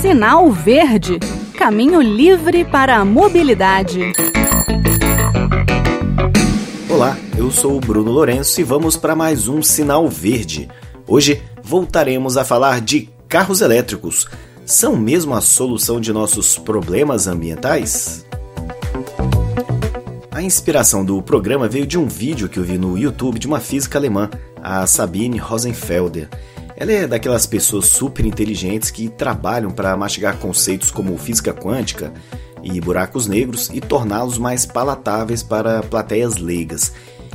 Sinal Verde Caminho livre para a mobilidade. Olá, eu sou o Bruno Lourenço e vamos para mais um Sinal Verde. Hoje voltaremos a falar de carros elétricos. São mesmo a solução de nossos problemas ambientais? A inspiração do programa veio de um vídeo que eu vi no YouTube de uma física alemã, a Sabine Rosenfelder. Ela é daquelas pessoas super inteligentes que trabalham para mastigar conceitos como física quântica e buracos negros e torná-los mais palatáveis para plateias leigas.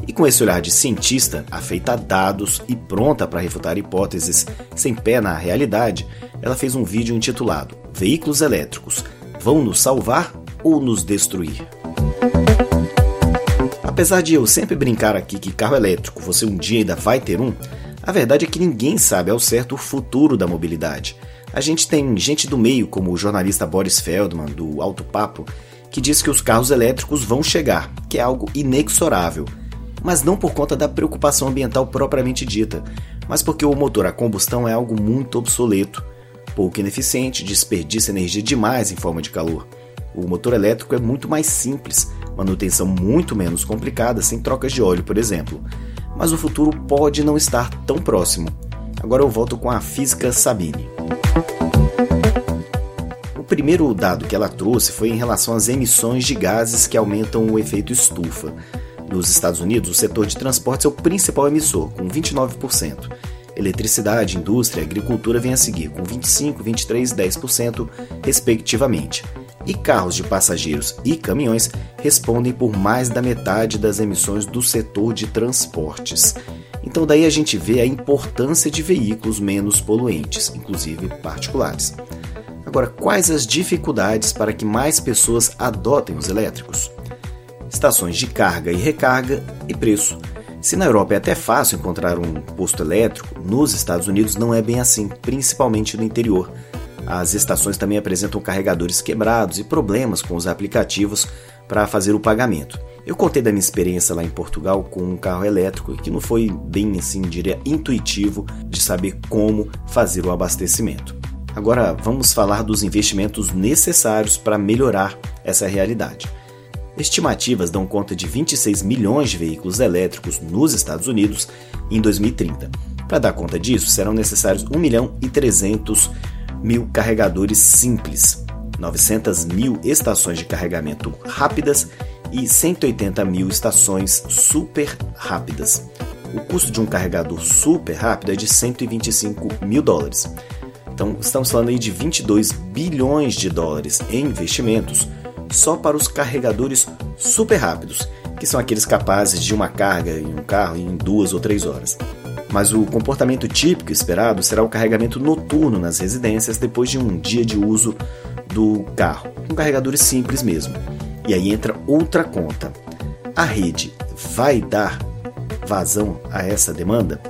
E com esse olhar de cientista, afeita a dados e pronta para refutar hipóteses sem pé na realidade, ela fez um vídeo intitulado Veículos elétricos vão nos salvar ou nos destruir? Apesar de eu sempre brincar aqui que carro elétrico você um dia ainda vai ter um, a verdade é que ninguém sabe ao certo o futuro da mobilidade. A gente tem gente do meio, como o jornalista Boris Feldman, do Alto Papo, que diz que os carros elétricos vão chegar, que é algo inexorável. Mas não por conta da preocupação ambiental propriamente dita, mas porque o motor a combustão é algo muito obsoleto, pouco ineficiente, desperdiça energia demais em forma de calor. O motor elétrico é muito mais simples, manutenção muito menos complicada, sem trocas de óleo, por exemplo mas o futuro pode não estar tão próximo. Agora eu volto com a física Sabine. O primeiro dado que ela trouxe foi em relação às emissões de gases que aumentam o efeito estufa. Nos Estados Unidos, o setor de transportes é o principal emissor, com 29%. Eletricidade, indústria e agricultura vêm a seguir, com 25%, 23% e 10%, respectivamente e carros de passageiros e caminhões respondem por mais da metade das emissões do setor de transportes. Então, daí a gente vê a importância de veículos menos poluentes, inclusive particulares. Agora, quais as dificuldades para que mais pessoas adotem os elétricos? Estações de carga e recarga e preço. Se na Europa é até fácil encontrar um posto elétrico, nos Estados Unidos não é bem assim, principalmente no interior. As estações também apresentam carregadores quebrados e problemas com os aplicativos para fazer o pagamento. Eu contei da minha experiência lá em Portugal com um carro elétrico que não foi bem assim, diria, intuitivo de saber como fazer o abastecimento. Agora vamos falar dos investimentos necessários para melhorar essa realidade. Estimativas dão conta de 26 milhões de veículos elétricos nos Estados Unidos em 2030. Para dar conta disso, serão necessários 1 milhão e 300 mil carregadores simples, 900 mil estações de carregamento rápidas e 180 mil estações super rápidas. O custo de um carregador super rápido é de 125 mil dólares. Então, estamos falando aí de 22 bilhões de dólares em investimentos só para os carregadores super rápidos, que são aqueles capazes de uma carga em um carro em duas ou três horas mas o comportamento típico esperado será o carregamento noturno nas residências depois de um dia de uso do carro, com carregadores simples mesmo. E aí entra outra conta. A rede vai dar vazão a essa demanda?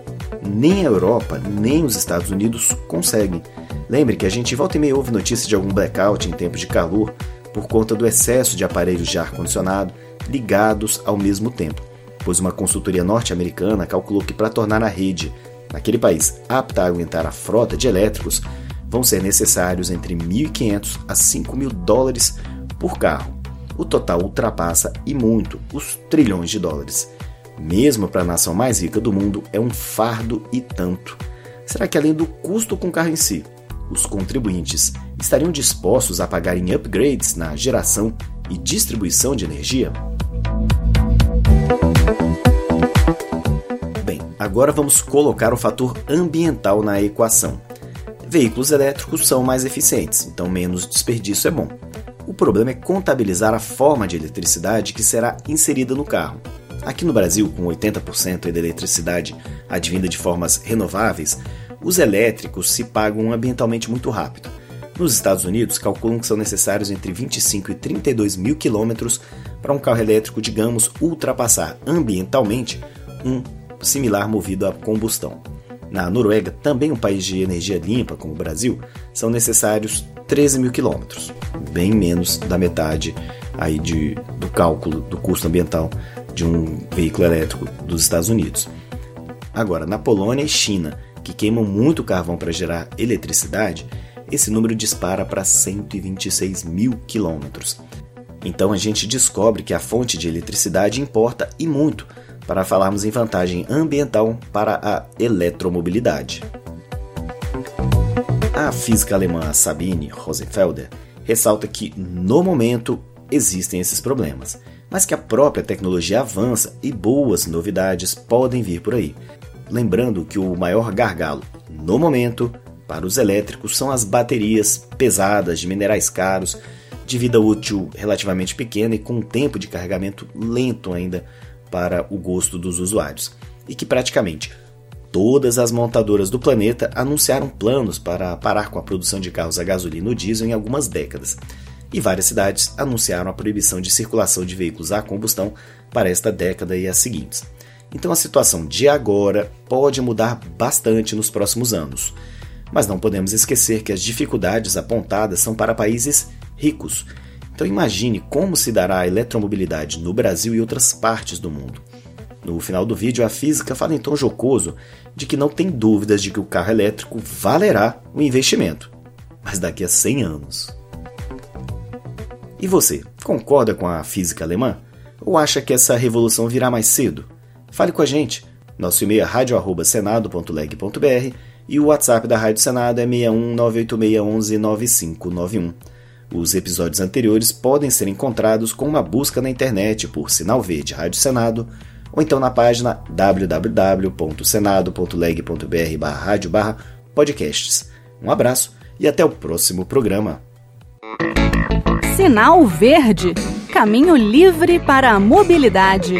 Nem a Europa, nem os Estados Unidos conseguem. Lembre que a gente volta e meia ouve notícias de algum blackout em tempos de calor por conta do excesso de aparelhos de ar-condicionado ligados ao mesmo tempo pois uma consultoria norte-americana calculou que para tornar a rede naquele país apta a aguentar a frota de elétricos, vão ser necessários entre 1.500 a 5 mil dólares por carro. O total ultrapassa e muito os trilhões de dólares. Mesmo para a nação mais rica do mundo, é um fardo e tanto. Será que além do custo com o carro em si, os contribuintes estariam dispostos a pagarem upgrades na geração e distribuição de energia? Agora vamos colocar o fator ambiental na equação. Veículos elétricos são mais eficientes, então menos desperdício é bom. O problema é contabilizar a forma de eletricidade que será inserida no carro. Aqui no Brasil, com 80% da eletricidade advinda de formas renováveis, os elétricos se pagam ambientalmente muito rápido. Nos Estados Unidos, calculam que são necessários entre 25 e 32 mil quilômetros para um carro elétrico, digamos, ultrapassar ambientalmente um similar movido a combustão. Na Noruega, também um país de energia limpa como o Brasil, são necessários 13 mil quilômetros, bem menos da metade aí de, do cálculo do custo ambiental de um veículo elétrico dos Estados Unidos. Agora, na Polônia e China, que queimam muito carvão para gerar eletricidade, esse número dispara para 126 mil quilômetros. Então a gente descobre que a fonte de eletricidade importa e muito para falarmos em vantagem ambiental para a eletromobilidade. A física alemã Sabine Rosenfelder ressalta que, no momento, existem esses problemas, mas que a própria tecnologia avança e boas novidades podem vir por aí. Lembrando que o maior gargalo, no momento, para os elétricos são as baterias pesadas de minerais caros, de vida útil relativamente pequena e com um tempo de carregamento lento ainda para o gosto dos usuários. E que praticamente todas as montadoras do planeta anunciaram planos para parar com a produção de carros a gasolina ou diesel em algumas décadas e várias cidades anunciaram a proibição de circulação de veículos a combustão para esta década e as seguintes. Então a situação de agora pode mudar bastante nos próximos anos. Mas não podemos esquecer que as dificuldades apontadas são para países ricos. Então imagine como se dará a eletromobilidade no Brasil e outras partes do mundo. No final do vídeo, a física fala em tom jocoso de que não tem dúvidas de que o carro elétrico valerá o investimento, mas daqui a 100 anos. E você, concorda com a física alemã? Ou acha que essa revolução virá mais cedo? Fale com a gente. Nosso e-mail é radio.senado.leg.br e o WhatsApp da Rádio Senado é 61986119591. Os episódios anteriores podem ser encontrados com uma busca na internet por Sinal Verde Rádio Senado ou então na página www.senado.leg.br/radio/podcasts. Um abraço e até o próximo programa. Sinal Verde Caminho livre para a mobilidade.